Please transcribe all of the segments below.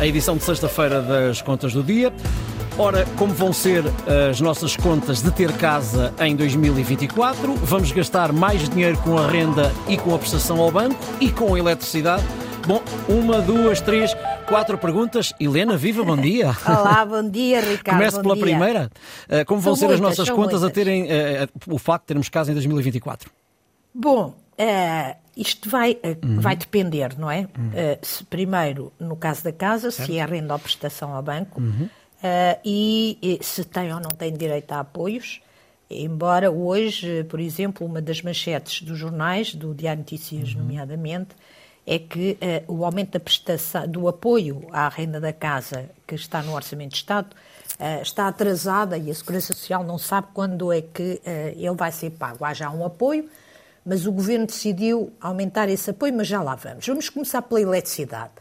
a edição de sexta-feira das contas do dia. Ora, como vão ser as nossas contas de ter casa em 2024? Vamos gastar mais dinheiro com a renda e com a prestação ao banco e com a eletricidade? Bom, uma, duas, três, quatro perguntas. Helena, viva, bom dia. Olá, bom dia, Ricardo. Começo pela dia. primeira. Uh, Como vão São ser as muitas, nossas são contas a muitas. terem uh, o facto de termos casa em 2024? Bom, eh, isto vai, eh, Uhum. vai depender, não é? Eh, se, primeiro, no caso da casa, se é renda ou prestação ao banco Uhum. e, e se tem ou não tem direito a apoios. Embora hoje, por exemplo, uma das manchetes dos jornais, do Diário Notícias, Uhum. nomeadamente, é que o aumento da prestação, do apoio à renda da casa que está no Orçamento de Estado eh, está atrasada e a Segurança Social não sabe quando é que eh, ele vai ser pago. Há já um apoio, mas o Governo decidiu aumentar esse apoio, mas já lá vamos. Vamos começar pela eletricidade.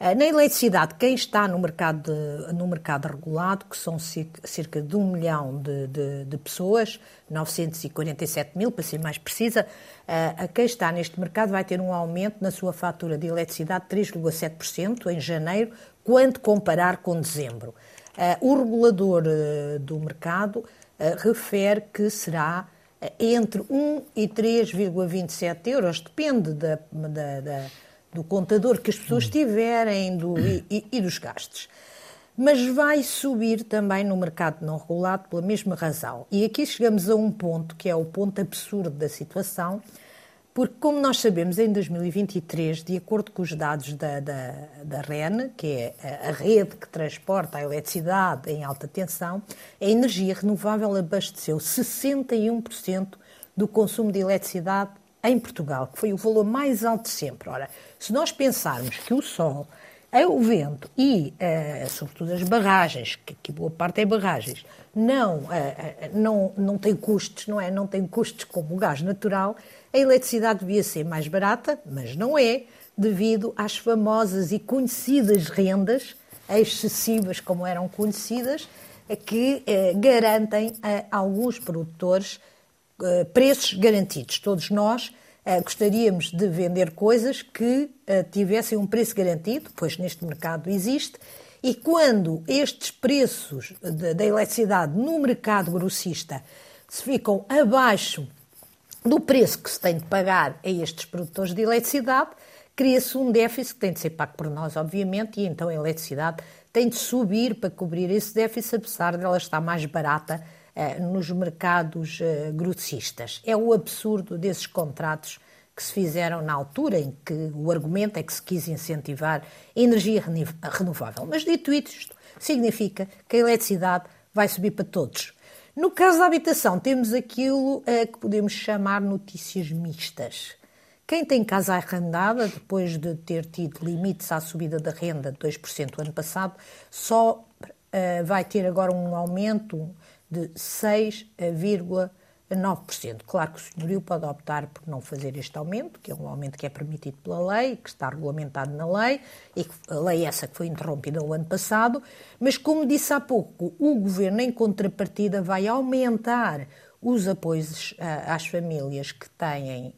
Eh, Na eletricidade, quem está no mercado, de- no mercado regulado, que são cerca- de um milhão de, de- de pessoas, 947 mil, para ser mais precisa, eh, a quem está neste mercado vai ter um aumento na sua fatura de eletricidade de 3,7% em janeiro, quando comparar com dezembro. Eh, O regulador do mercado refere que será entre 1 e 3,27 euros, depende da- da- da- do contador que as pessoas tiverem do- e, e- dos gastos. Mas vai subir também no mercado não regulado pela mesma razão. E aqui chegamos a um ponto que é o ponto absurdo da situação, porque, como nós sabemos, em 2023, de acordo com os dados da, da, da REN, que é a- rede que transporta a eletricidade em alta tensão, a energia renovável abasteceu 61% do consumo de eletricidade em Portugal, que foi o valor mais alto de sempre. Ora, se nós pensarmos que o sol, o vento e, eh, sobretudo, as barragens, que aqui boa parte é barragens, não, eh, não, não têm custos, não é? Não têm custos como o gás natural, a eletricidade devia ser mais barata, mas não é, devido às famosas e conhecidas rendas excessivas, como eram conhecidas, que garantem a alguns produtores preços garantidos. Todos nós gostaríamos de vender coisas que eh, tivessem um preço garantido, pois neste mercado existe, e quando estes preços de- da eletricidade no mercado grossista se ficam abaixo do preço que se tem de pagar a estes produtores de eletricidade, cria-se um déficit que tem de ser pago por nós, obviamente, e então a eletricidade tem de subir para cobrir esse déficit, apesar dela estar mais barata nos mercados eh, grossistas. É o absurdo desses contratos que se fizeram na altura em que o argumento é que se quis incentivar a energia renovável. Mas dito isto, significa que a eletricidade vai subir para todos. No caso da habitação, temos aquilo eh, que podemos chamar notícias mistas. Quem tem casa arrendada, depois de ter tido limites à subida da renda de 2% ano passado, só eh, vai ter agora um aumento de 6,9%. Claro que o senhorio pode optar por não fazer este aumento, que é um aumento que é permitido pela lei, que está regulamentado na lei, e a lei essa que foi interrompida o ano passado, mas como disse há pouco, o governo, em contrapartida, vai aumentar os apoios ah, às famílias que têm,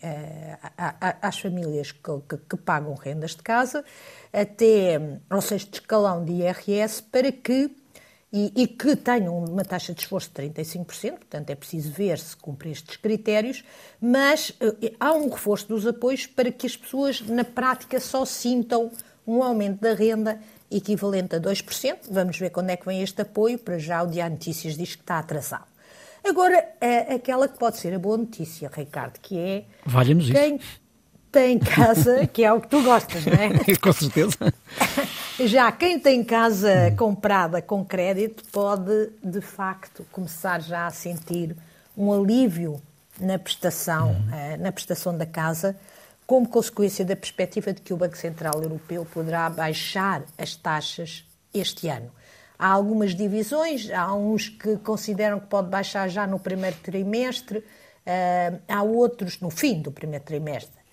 a- às famílias que, que- pagam rendas de casa, até ao sexto escalão de IRS, para que e, e que tenham uma taxa de esforço de 35%, portanto é preciso ver se cumpre estes critérios, mas eh, há um reforço dos apoios para que as pessoas, na prática, só sintam um aumento da renda equivalente a 2%. Vamos ver quando é que vem este apoio, para já o Diário Notícias diz que está atrasado. Agora, é aquela que pode ser a boa notícia, Ricardo, que é Valha-nos isso. quem tem casa, que é o que tu gostas, não é? Com certeza. Já quem tem casa comprada com crédito pode, de facto, começar já a sentir um alívio na prestação, eh, na prestação da casa, como consequência da perspectiva de que o Banco Central Europeu poderá baixar as taxas este ano. Há algumas divisões, há uns que consideram que pode baixar já no primeiro trimestre, eh, há outros no fim do primeiro trimestre.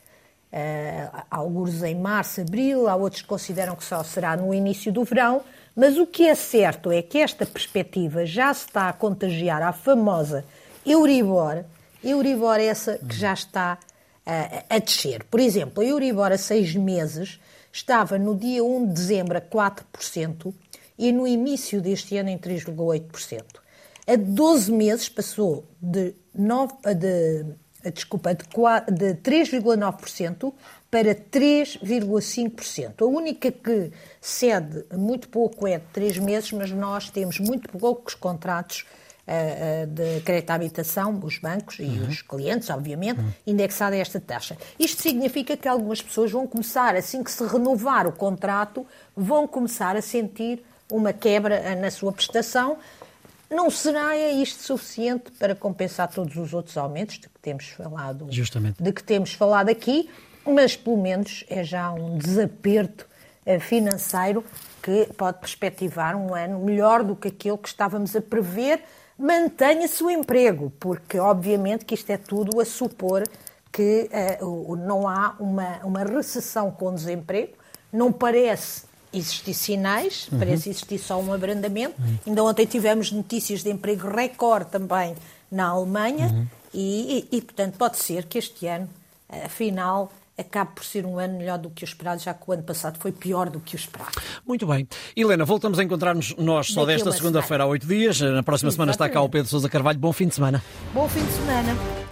Uh, alguns em março, abril, há outros que consideram que só será no início do verão, mas o que é certo é que esta perspectiva já se está a contagiar à famosa Euribor, Euribor é essa que já está uh, a descer. Por exemplo, a Euribor a seis meses estava no dia 1 de dezembro a 4% e no início deste ano em 3,8%. A 12 meses passou de, 9, de, desculpa, de, de 3,9% para 3,5%. A única que cede muito pouco é de 3 meses, mas nós temos muito poucos contratos uh, uh, de crédito à habitação, os bancos e uhum. os clientes, obviamente, uhum. indexada a esta taxa. Isto significa que algumas pessoas vão começar, assim que se renovar o contrato, vão começar a sentir uma quebra eh, na sua prestação. Não será isto suficiente para compensar todos os outros aumentos de que temos falado, Justamente. de que temos falado aqui, mas pelo menos é já um desaperto eh, financeiro que pode perspectivar um ano melhor do que aquele que estávamos a prever. Mantenha-se o emprego, porque obviamente que isto é tudo a supor que uh, não há uma, uma recessão com desemprego. Não parece existir sinais, uhum. parece existir só um abrandamento. Uhum. Ainda ontem tivemos notícias de emprego recorde também na Alemanha uhum. e, e, e, portanto, pode ser que este ano, afinal, acabe por ser um ano melhor do que o esperado, já que o ano passado foi pior do que o esperado. Muito bem. Helena, voltamos a encontrar-nos nós só Daqui desta segunda-feira há oito dias. Na próxima Exatamente. semana está cá o Pedro Sousa Carvalho. Bom fim de semana. Bom fim de semana.